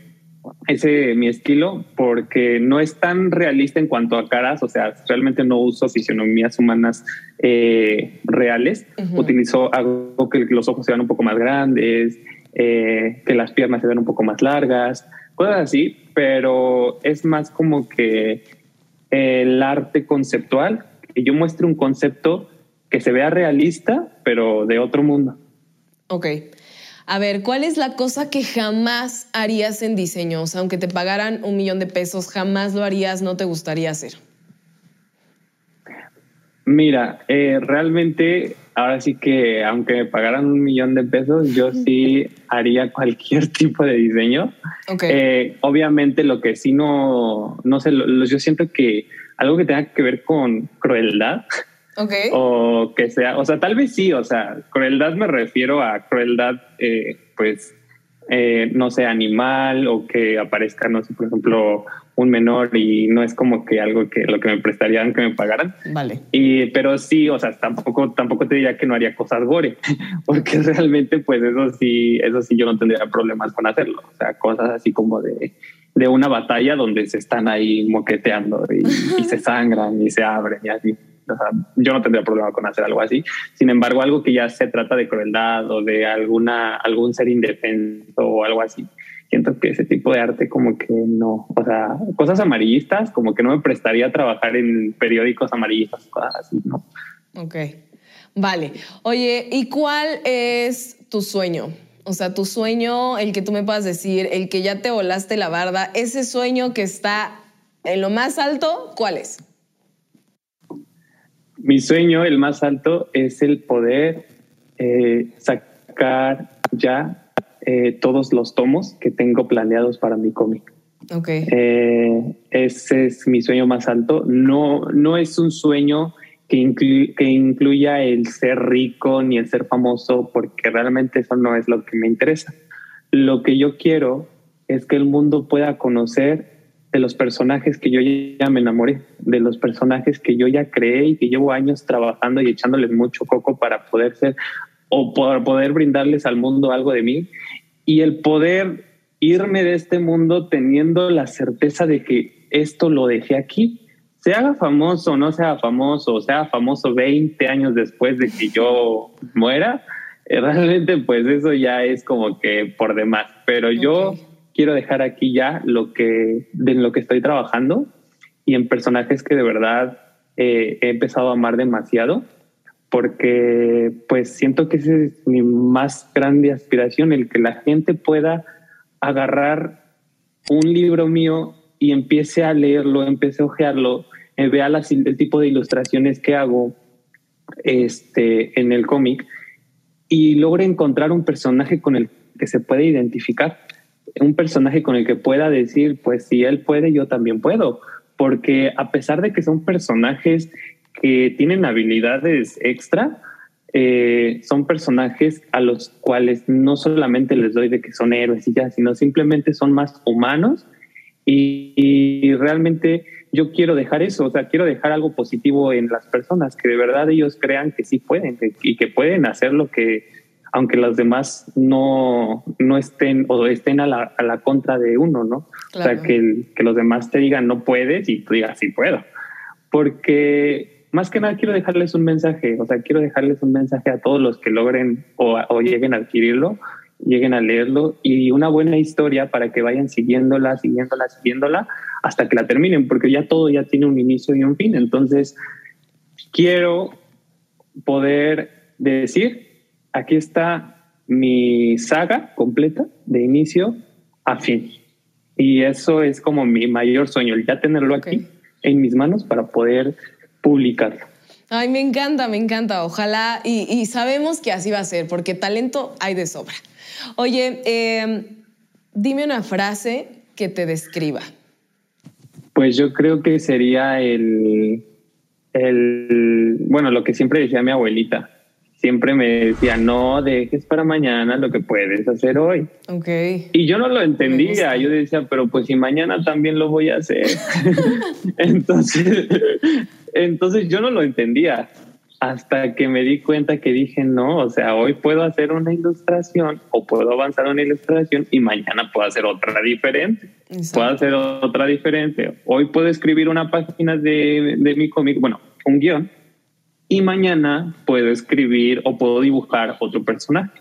A: ese mi estilo, porque no es tan realista en cuanto a caras, o sea, realmente no uso fisionomías humanas eh, reales, utilizo algo que los ojos se vean un poco más grandes, eh, que las piernas se vean un poco más largas, cosas así, pero es más como que el arte conceptual que yo muestre un concepto que se vea realista, pero de otro mundo.
B: Ok. A ver, ¿cuál es la cosa que jamás harías en diseño? O sea, aunque te pagaran un millón de pesos, jamás lo harías, no te gustaría hacer.
A: Mira, eh, realmente, ahora sí que aunque me pagaran un millón de pesos, yo sí haría cualquier tipo de diseño. Okay. Eh, obviamente, lo que sí no, no sé, yo siento que algo que tenga que ver con crueldad.
B: Okay.
A: O que sea, o sea, tal vez sí, o sea, crueldad me refiero a crueldad, eh, pues, eh, no sé, animal o que aparezca, no sé, por ejemplo, un menor y no es como que algo que lo que me prestarían que me pagaran.
B: Vale.
A: Y, pero sí, o sea, tampoco, tampoco te diría que no haría cosas gore, porque realmente, pues eso sí, eso sí yo no tendría problemas con hacerlo. O sea, cosas así como de, de una batalla donde se están ahí moqueteando y, y se sangran y se abren y así. O sea, yo no tendría problema con hacer algo así. Sin embargo, algo que ya se trata de crueldad o de alguna, algún ser indefenso o algo así, siento que ese tipo de arte como que no, o sea, cosas amarillistas, como que no me prestaría a trabajar en periódicos amarillistas, cosas así, ¿no?
B: Ok, vale. Oye, ¿y cuál es tu sueño? O sea, tu sueño, el que tú me puedas decir, el que ya te volaste la barda, ese sueño que está en lo más alto, ¿cuál es?
A: Mi sueño, el más alto, es el poder eh, sacar ya eh, todos los tomos que tengo planeados para mi cómic.
B: Ok.
A: Eh, ese es mi sueño más alto. No, no es un sueño que, inclu que incluya el ser rico ni el ser famoso, porque realmente eso no es lo que me interesa. Lo que yo quiero es que el mundo pueda conocer de los personajes que yo ya me enamoré, de los personajes que yo ya creé y que llevo años trabajando y echándoles mucho coco para poder ser o para poder brindarles al mundo algo de mí y el poder irme de este mundo teniendo la certeza de que esto lo dejé aquí, se haga famoso o no sea famoso, o sea famoso 20 años después de que yo muera, eh, realmente pues eso ya es como que por demás, pero yo quiero dejar aquí ya lo que de lo que estoy trabajando y en personajes que de verdad eh, he empezado a amar demasiado porque pues siento que esa es mi más grande aspiración, el que la gente pueda agarrar un libro mío y empiece a leerlo, empiece a ojearlo, eh, vea el tipo de ilustraciones que hago este, en el cómic y logre encontrar un personaje con el que se puede identificar, un personaje con el que pueda decir, pues si él puede, yo también puedo, porque a pesar de que son personajes que tienen habilidades extra, eh, son personajes a los cuales no solamente les doy de que son héroes y ya, sino simplemente son más humanos y, y, realmente yo quiero dejar eso, o sea, quiero dejar algo positivo en las personas, que de verdad ellos crean que sí pueden y que pueden hacer lo que, aunque los demás no, no estén o estén a la, a la contra de uno, ¿no? Claro. O sea, que, que los demás te digan no puedes y tú digas sí puedo. Porque más que nada quiero dejarles un mensaje, o sea, quiero dejarles un mensaje a todos los que logren o, o, lleguen a adquirirlo, lleguen a leerlo y una buena historia para que vayan siguiéndola, siguiéndola, siguiéndola hasta que la terminen, porque ya todo ya tiene un inicio y un fin. Entonces, quiero poder decir, aquí está mi saga completa de inicio a fin. Y eso es como mi mayor sueño, el ya tenerlo aquí okay. en mis manos para poder publicarlo.
B: Ay, me encanta, me encanta. Ojalá, y, y, sabemos que así va a ser, porque talento hay de sobra. Oye, eh, dime una frase que te describa.
A: Pues yo creo que sería el, el, bueno, lo que siempre decía mi abuelita. Siempre me decía, no dejes para mañana lo que puedes hacer hoy.
B: Okay.
A: Y yo no lo entendía. Yo decía, pero pues si mañana también lo voy a hacer. entonces, entonces yo no lo entendía hasta que me di cuenta que dije, no, o sea, hoy puedo hacer una ilustración o puedo avanzar una ilustración y mañana puedo hacer otra diferente. Exacto. Puedo hacer otra diferente. Hoy puedo escribir una página de, de mi cómic, bueno, un guion, y mañana puedo escribir o puedo dibujar otro personaje.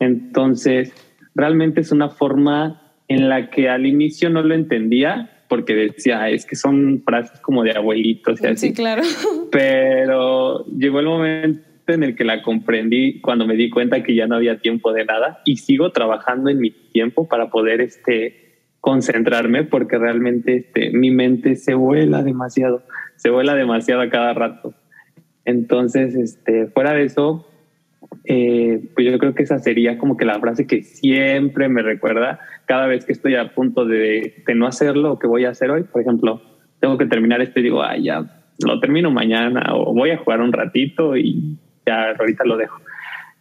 A: Entonces, realmente es una forma en la que al inicio no lo entendía, porque decía, es que son frases como de abuelitos y así.
B: Sí, claro.
A: Pero llegó el momento en el que la comprendí cuando me di cuenta que ya no había tiempo de nada y sigo trabajando en mi tiempo para poder este, concentrarme porque realmente este, mi mente se vuela demasiado, se vuela demasiado a cada rato. Entonces, este, fuera de eso, eh, pues yo creo que esa sería como que la frase que siempre me recuerda cada vez que estoy a punto de, de no hacerlo o que voy a hacer hoy. Por ejemplo, tengo que terminar esto y digo, ay, ya lo termino mañana o voy a jugar un ratito y ya ahorita lo dejo.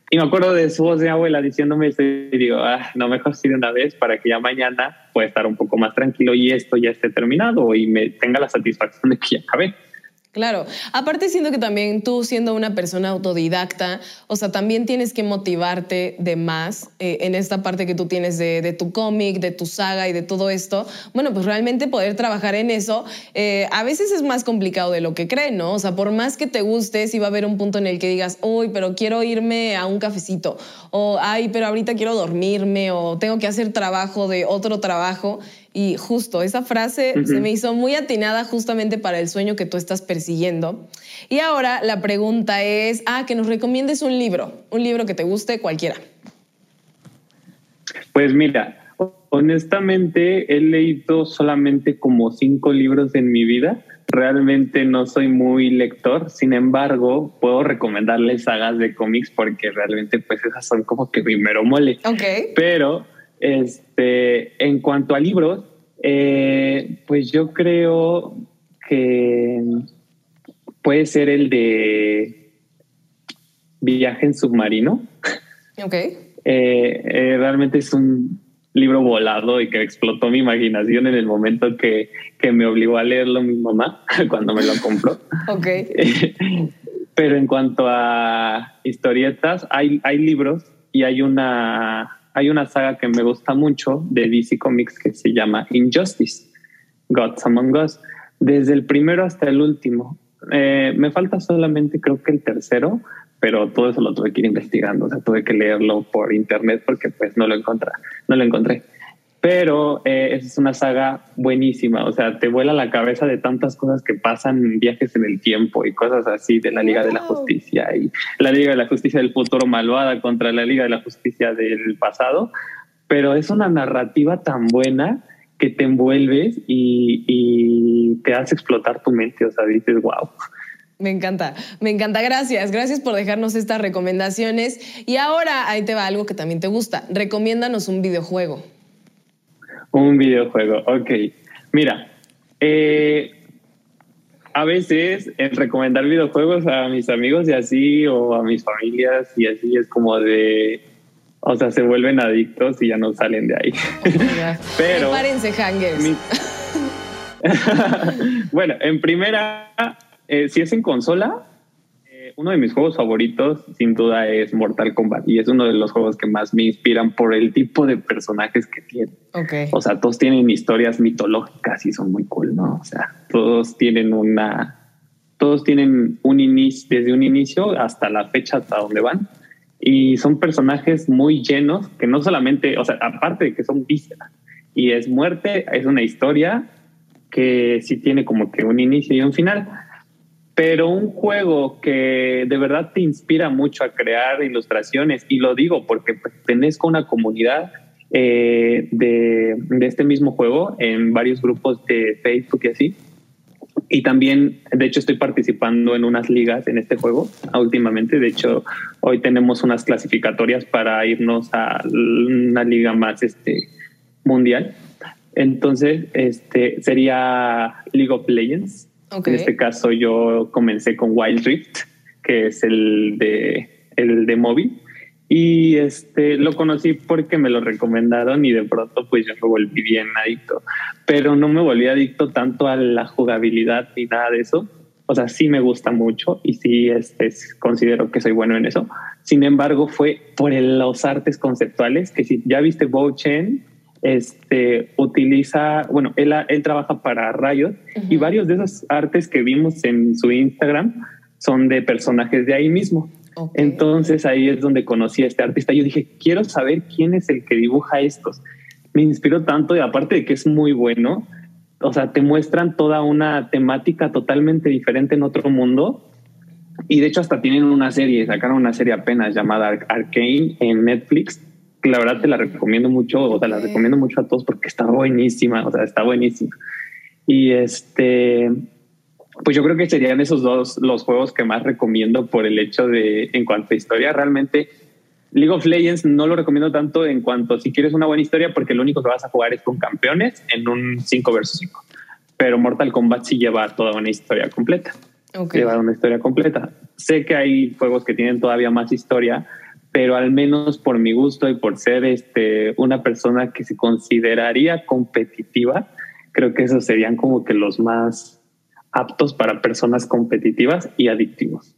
A: Y me acuerdo de su voz de abuela diciéndome esto y digo, ah, no, mejor sí de una vez para que ya mañana pueda estar un poco más tranquilo y esto ya esté terminado y me tenga la satisfacción de que ya acabé.
B: Claro, aparte siento que también tú siendo una persona autodidacta, o sea, también tienes que motivarte de más eh, en esta parte que tú tienes de, tu cómic, de tu saga y de todo esto. Bueno, pues realmente poder trabajar en eso eh, a veces es más complicado de lo que creen, ¿no? O sea, por más que te guste, si va a haber un punto en el que digas, uy, pero quiero irme a un cafecito, o ay, pero ahorita quiero dormirme, o tengo que hacer trabajo de otro trabajo. Y justo esa frase se me hizo muy atinada justamente para el sueño que tú estás persiguiendo. Y ahora la pregunta es, ah, que nos recomiendes un libro, un libro que te guste cualquiera.
A: Pues mira, honestamente he leído solamente como cinco libros en mi vida. Realmente no soy muy lector, sin embargo, puedo recomendarles sagas de cómics porque realmente pues esas son como que primero mole.
B: Ok.
A: Pero este, en cuanto a libros, eh, pues yo creo que puede ser el de Viaje en submarino.
B: Ok.
A: Eh, eh, realmente es un libro volado y que explotó mi imaginación en el momento que, que me obligó a leerlo mi mamá cuando me lo compró.
B: ok.
A: Pero en cuanto a historietas, hay, hay libros y hay una hay una saga que me gusta mucho de DC Comics que se llama Injustice, Gods Among Us, desde el primero hasta el último. Eh, me falta solamente creo que el tercero, pero todo eso lo tuve que ir investigando, o sea, tuve que leerlo por internet porque pues no lo encontré, no lo encontré pero eh, es una saga buenísima, o sea, te vuela la cabeza de tantas cosas que pasan, viajes en el tiempo y cosas así de la Liga de la Justicia y la Liga de la Justicia del futuro malvada contra la Liga de la Justicia del pasado, pero es una narrativa tan buena que te envuelves y, y te hace explotar tu mente, o sea, dices, wow.
B: Me encanta, me encanta. Gracias, gracias por dejarnos estas recomendaciones. Y ahora ahí te va algo que también te gusta. Recomiéndanos un videojuego.
A: Un videojuego, ok. Mira, eh, a veces el recomendar videojuegos a mis amigos y así, o a mis familias y así, es como de, o sea, se vuelven adictos y ya no salen de ahí. Pero...
B: Prepárense, hangers.
A: bueno, en primera, eh, si es en consola, uno de mis juegos favoritos sin duda es Mortal Kombat y es uno de los juegos que más me inspiran por el tipo de personajes que tiene.
B: Okay.
A: O sea, todos tienen historias mitológicas y son muy cool, ¿no? O sea, todos tienen una, todos tienen un inicio, desde un inicio hasta la fecha hasta donde van. Y son personajes muy llenos que no solamente, o sea, aparte de que son vísceras y es muerte, es una historia que sí tiene como que un inicio y un final pero un juego que de verdad te inspira mucho a crear ilustraciones, y lo digo porque pertenezco a una comunidad eh, de, de, este mismo juego en varios grupos de Facebook y así. Y también, de hecho, estoy participando en unas ligas en este juego últimamente. De hecho, hoy tenemos unas clasificatorias para irnos a una liga más este, mundial. Entonces, este sería League of Legends en este caso yo comencé con Wild Rift, que es el de, el de móvil. Y este lo conocí porque me lo recomendaron y de pronto pues yo me volví bien adicto. Pero no me volví adicto tanto a la jugabilidad ni nada de eso. O sea, sí me gusta mucho y sí este, considero que soy bueno en eso. Sin embargo, fue por los artes conceptuales, que si ya viste Bo Chen, este, utiliza, bueno, él, él trabaja para Riot y varios de esos artes que vimos en su Instagram son de personajes de ahí mismo. Entonces ahí es donde conocí a este artista. Yo dije, quiero saber quién es el que dibuja estos. Me inspiró tanto y aparte de que es muy bueno, o sea, te muestran toda una temática totalmente diferente en otro mundo. Y de hecho hasta tienen una serie, sacaron una serie apenas llamada Arcane en Netflix, la verdad te la recomiendo mucho, o sea, la recomiendo mucho a todos porque está buenísima, o sea, está buenísima. Y este, pues yo creo que serían esos dos los juegos que más recomiendo por el hecho de, en cuanto a historia, realmente League of Legends no lo recomiendo tanto en cuanto si quieres una buena historia, porque lo único que vas a jugar es con campeones en un 5 versus 5. Pero Mortal Kombat sí lleva toda una historia completa. Lleva una historia completa. Sé que hay juegos que tienen todavía más historia, pero al menos por mi gusto y por ser este, una persona que se consideraría competitiva, creo que esos serían como que los más aptos para personas competitivas y adictivos.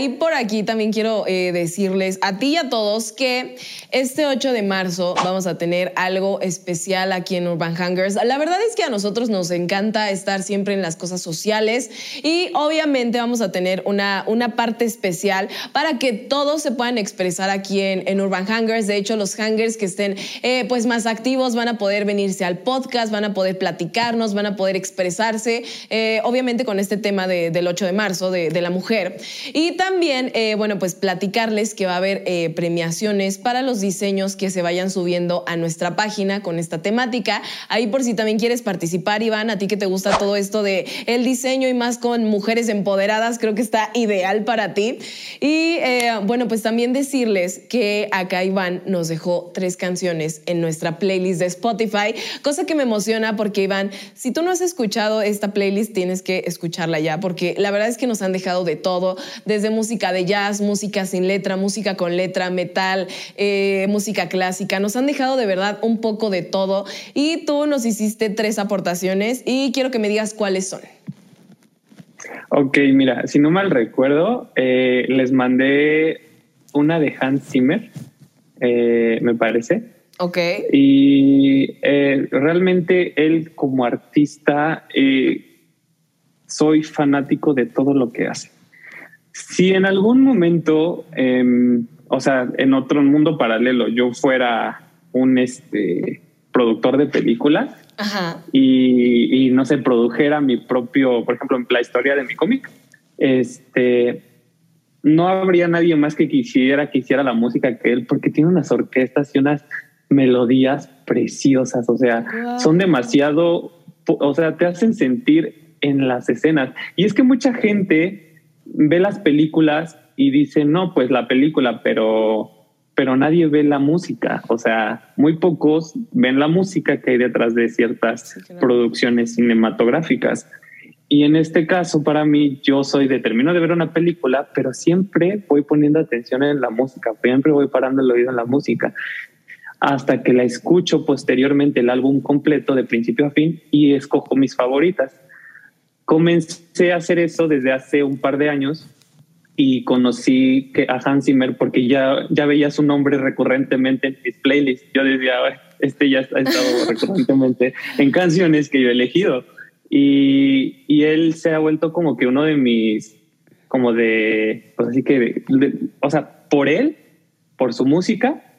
B: Ahí por aquí también quiero eh, decirles a ti y a todos que este 8 de marzo vamos a tener algo especial aquí en Urban Hangers. La verdad es que a nosotros nos encanta estar siempre en las cosas sociales y obviamente vamos a tener una, una parte especial para que todos se puedan expresar aquí en, en Urban Hangers. De hecho, los hangers que estén eh, pues más activos van a poder venirse al podcast, van a poder platicarnos, van a poder expresarse, eh, obviamente con este tema de, del 8 de marzo de, de la mujer. Y también, eh, bueno, pues platicarles que va a haber eh, premiaciones para los diseños que se vayan subiendo a nuestra página con esta temática. Ahí por si también quieres participar, Iván, a ti que te gusta todo esto de el diseño y más con mujeres empoderadas, creo que está ideal para ti. Y eh, bueno, pues también decirles que acá Iván nos dejó tres canciones en nuestra playlist de Spotify, cosa que me emociona porque Iván, si tú no has escuchado esta playlist, tienes que escucharla ya, porque la verdad es que nos han dejado de todo desde música de jazz, música sin letra, música con letra, metal, eh, música clásica. Nos han dejado de verdad un poco de todo y tú nos hiciste tres aportaciones y quiero que me digas cuáles son.
A: Ok, mira, si no mal recuerdo, eh, les mandé una de Hans Zimmer, eh, me parece.
B: Ok.
A: Y eh, realmente él como artista, soy fanático de todo lo que hace. Si en algún momento, em, o sea, en otro mundo paralelo, yo fuera un este, productor de películas
B: Ajá.
A: y, y, no sé, produjera mi propio, por ejemplo, la historia de mi cómic, este, no habría nadie más que quisiera que hiciera la música que él, porque tiene unas orquestas y unas melodías preciosas, o sea,
B: Wow.
A: son demasiado, o sea, te hacen sentir en las escenas. Y es que mucha gente ve las películas y dice, no, pues la película, pero, pero nadie ve la música. O sea, muy pocos ven la música que hay detrás de ciertas
B: claro.
A: producciones cinematográficas. Y en este caso, para mí, yo soy de termino de ver una película, pero siempre voy poniendo atención en la música, siempre voy parando el oído en la música, hasta que la escucho posteriormente el álbum completo de principio a fin y escojo mis favoritas. Comencé a hacer eso desde hace un par de años y conocí que a Hans Zimmer porque ya, ya veía su nombre recurrentemente en mis playlists. Yo decía, "Ay, este ya ha estado recurrentemente en canciones que yo he elegido. Y, y él se ha vuelto como que uno de mis, como de, pues así que, de- de- o sea, por él, por su música,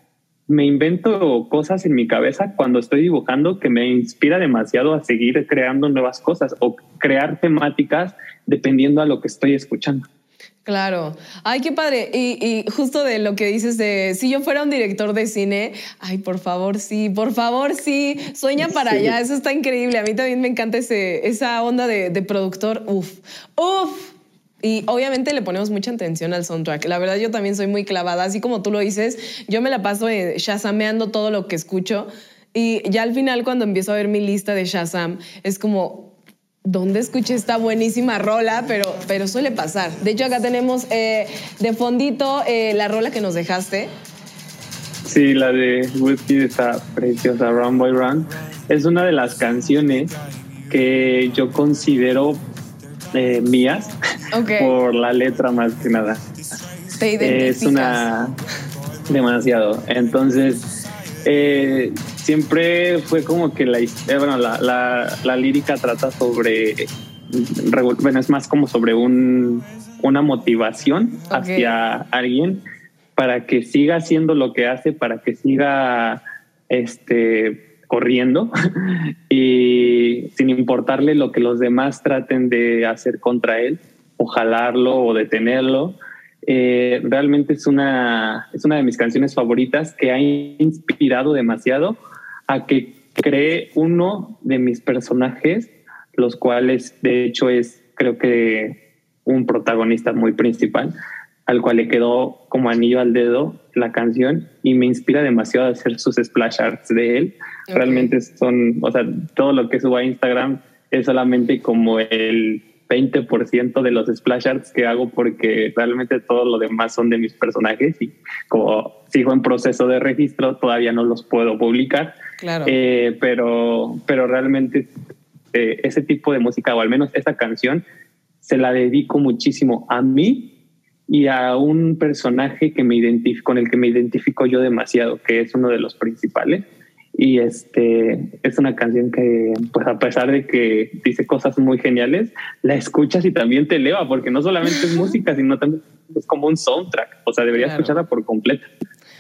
A: me invento cosas en mi cabeza cuando estoy dibujando que me inspira demasiado a seguir creando nuevas cosas o crear temáticas dependiendo a lo que estoy escuchando.
B: Claro. Ay, qué padre. Y, y justo de lo que dices de si yo fuera un director de cine, ay, por favor, sí, por favor, sí, sueña para
A: Sí.
B: allá. Eso está increíble. A mí también me encanta ese, esa onda de, de productor. Uf, uf. Y obviamente le ponemos mucha atención al soundtrack. La verdad, yo también soy muy clavada. Así como tú lo dices, yo me la paso eh, shazameando todo lo que escucho. Y ya al final, cuando empiezo a ver mi lista de Shazam, es como, ¿Dónde escuché esta buenísima rola? Pero, pero suele pasar. De hecho, acá tenemos eh, de fondito eh, la rola que nos dejaste.
A: Sí, la de Whiskey está preciosa, Run Boy Run. Es una de las canciones que yo considero eh, mías por la letra más que nada.
B: Te identificas.
A: es una demasiado. Entonces, eh, siempre fue como que la, eh, bueno, la, la, la lírica trata sobre, bueno, es más como sobre un, una motivación hacia alguien para que siga haciendo lo que hace, para que siga este, corriendo y sin importarle lo que los demás traten de hacer contra él o jalarlo o detenerlo eh, realmente es una, es una de mis canciones favoritas que ha inspirado demasiado a que cree uno de mis personajes, los cuales de hecho es creo que un protagonista muy principal, al cual le quedó como anillo al dedo la canción y me inspira demasiado a hacer sus splash arts de él. Realmente son, o sea, todo lo que subo a Instagram es solamente como el 20% de los splash arts que hago porque realmente todo lo demás son de mis personajes y como sigo en proceso de registro todavía no los puedo publicar.
B: Claro.
A: Eh, pero, pero realmente eh, ese tipo de música o al menos esta canción se la dedico muchísimo a mí y a un personaje que me identifico, con el que me identifico yo demasiado, que es uno de los principales. Y este es una canción que, pues a pesar de que dice cosas muy geniales, la escuchas y también te eleva, porque no solamente es música, sino también es como un soundtrack. O sea, debería escucharla por completo.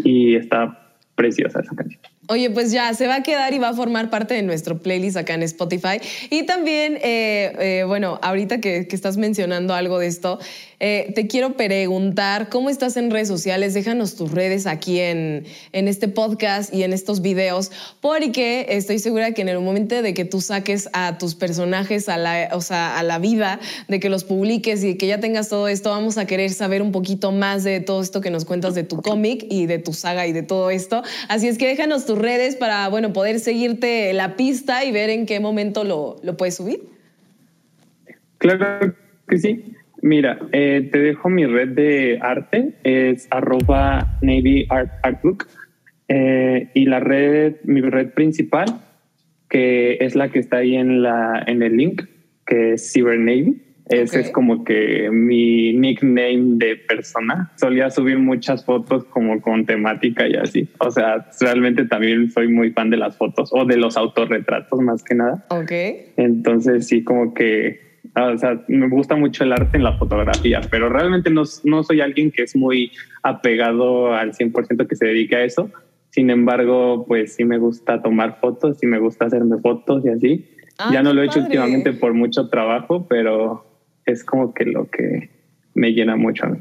A: Y está preciosa esa canción.
B: Oye, pues ya se va a quedar y va a formar parte de nuestro playlist acá en Spotify. Y también, eh, eh, bueno, ahorita que, que, estás mencionando algo de esto, eh, te quiero preguntar cómo estás en redes sociales. Déjanos tus redes aquí en, en este podcast y en estos videos, porque estoy segura que en el momento de que tú saques a tus personajes a la, o sea, a la vida, de que los publiques y que ya tengas todo esto, vamos a querer saber un poquito más de todo esto que nos cuentas de tu cómic y de tu saga y de todo esto. Así es que déjanos tus redes para, bueno, poder seguirte la pista y ver en qué momento lo, lo puedes subir.
A: Claro que sí. Mira, eh, te dejo mi red de arte, es arroba Navy Art Artbook. Eh, y la red, mi red principal, que es la que está ahí en, la, en el link, que es Cyber Navy. Ese okay. es como que mi nickname de persona. Solía subir muchas fotos como con temática y así. O sea, realmente también soy muy fan de las fotos o de los autorretratos más que nada.
B: Ok.
A: Entonces sí, como que o sea, me gusta mucho el arte en la fotografía, pero realmente no, no soy alguien que es muy apegado al 100% que se dedique a eso. Sin embargo, pues sí me gusta tomar fotos, sí me gusta hacerme fotos y así. Ah, ya no lo he hecho padre. últimamente por mucho trabajo, pero es como que lo que me llena mucho a mí.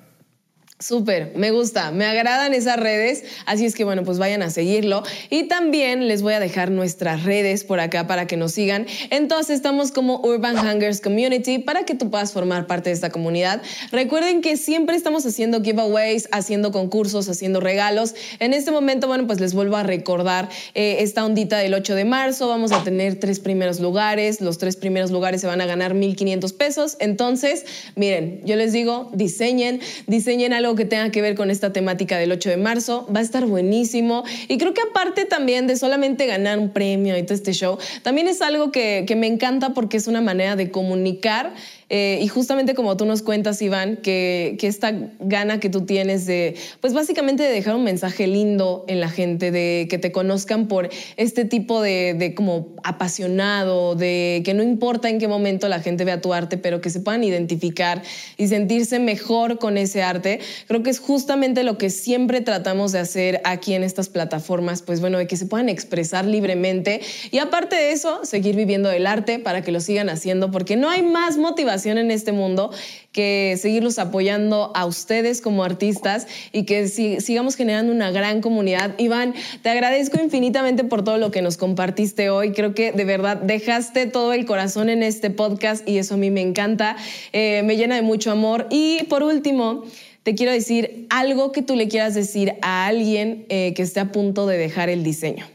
B: Súper, me gusta, me agradan esas redes, así es que bueno, pues vayan a seguirlo. Y también les voy a dejar nuestras redes por acá para que nos sigan. Entonces estamos como Urban Hangers Community para que tú puedas formar parte de esta comunidad. Recuerden que siempre estamos haciendo giveaways, haciendo concursos, haciendo regalos. En este momento, bueno, pues les vuelvo a recordar eh, esta ondita del 8 de marzo. Vamos a tener tres primeros lugares. Los tres primeros lugares se van a ganar 1.500 pesos. Entonces, miren, yo les digo, diseñen, diseñen algo que tenga que ver con esta temática del 8 de marzo. Va a estar buenísimo. Y creo que aparte también de solamente ganar un premio y todo este show, también es algo que, que me encanta porque es una manera de comunicar eh, y justamente como tú nos cuentas, Iván, que, que, esta gana que tú tienes de, pues básicamente de dejar un mensaje lindo en la gente, de que te conozcan por este tipo de, de como apasionado, de que no importa en qué momento la gente vea tu arte, pero que se puedan identificar y sentirse mejor con ese arte, creo que es justamente lo que siempre tratamos de hacer aquí en estas plataformas, pues bueno, de que se puedan expresar libremente y aparte de eso, seguir viviendo el arte para que lo sigan haciendo, porque no hay más motivación en este mundo que seguirlos apoyando a ustedes como artistas y que si, sigamos generando una gran comunidad. Iván, te agradezco infinitamente por todo lo que nos compartiste hoy. Creo que de verdad dejaste todo el corazón en este podcast y eso a mí me encanta, eh, me llena de mucho amor. Y por último, te quiero decir algo que tú le quieras decir a alguien eh, que esté a punto de dejar el diseño.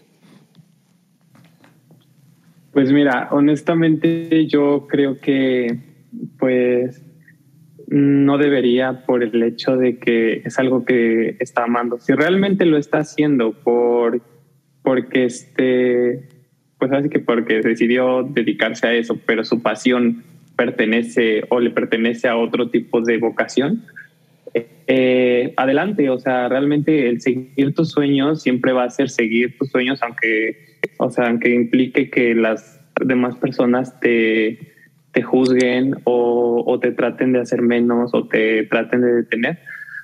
A: Pues mira, honestamente yo creo que pues no debería por el hecho de que es algo que está amando. Si realmente lo está haciendo por porque este pues así que porque decidió dedicarse a eso, pero su pasión pertenece o le pertenece a otro tipo de vocación, eh, adelante, o sea, realmente el seguir tus sueños siempre va a ser seguir tus sueños, aunque, o sea, aunque implique que las demás personas te, te juzguen o, o, te traten de hacer menos o te traten de detener.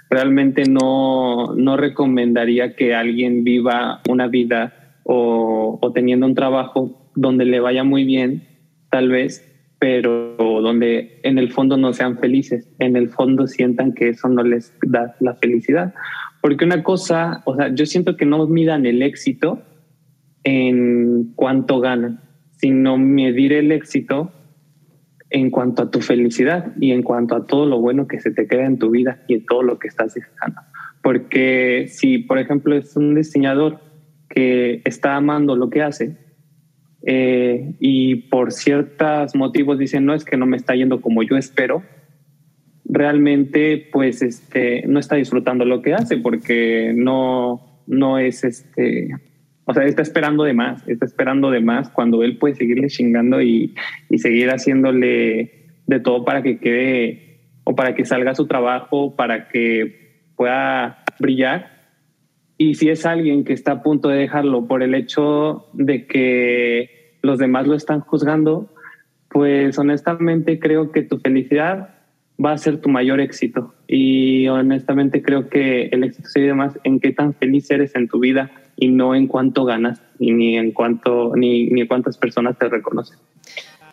A: Realmente no, no recomendaría que alguien viva una vida o, o teniendo un trabajo donde le vaya muy bien, tal vez, pero donde en el fondo no sean felices, en el fondo sientan que eso no les da la felicidad. Porque una cosa, o sea, yo siento que no midan el éxito en cuánto ganan, sino medir el éxito en cuanto a tu felicidad y en cuanto a todo lo bueno que se te queda en tu vida y en todo lo que estás dejando. Porque si, por ejemplo, es un diseñador que está amando lo que hace, eh, y por ciertos motivos dicen, no es que no me está yendo como yo espero, realmente pues este, no está disfrutando lo que hace porque no, no es este, o sea, está esperando de más, está esperando de más cuando él puede seguirle chingando y, y seguir haciéndole de todo para que quede o para que salga su trabajo, para que pueda brillar y si es alguien que está a punto de dejarlo por el hecho de que los demás lo están juzgando, pues honestamente creo que tu felicidad va a ser tu mayor éxito. Y honestamente creo que el éxito se vive más en qué tan feliz eres en tu vida y no en cuánto ganas ni en cuánto ni, ni cuántas personas te reconocen.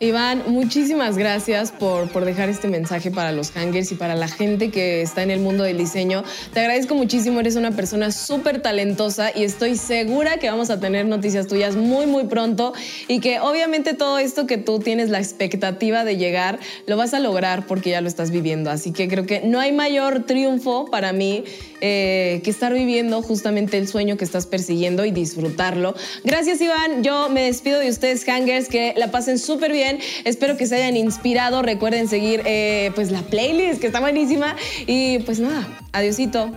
B: Iván, muchísimas gracias por, por, dejar este mensaje para los hangers y para la gente que está en el mundo del diseño. Te agradezco muchísimo, eres una persona súper talentosa y estoy segura que vamos a tener noticias tuyas muy, muy pronto y que obviamente todo esto que tú tienes la expectativa de llegar, lo vas a lograr porque ya lo estás viviendo. Así que creo que no hay mayor triunfo para mí eh, que estar viviendo justamente el sueño que estás persiguiendo y disfrutarlo. Gracias, Iván. Yo me despido de ustedes, hangers, que la pasen súper bien Espero que se hayan inspirado. Recuerden seguir eh, pues la playlist que está buenísima. Y pues nada, adiosito.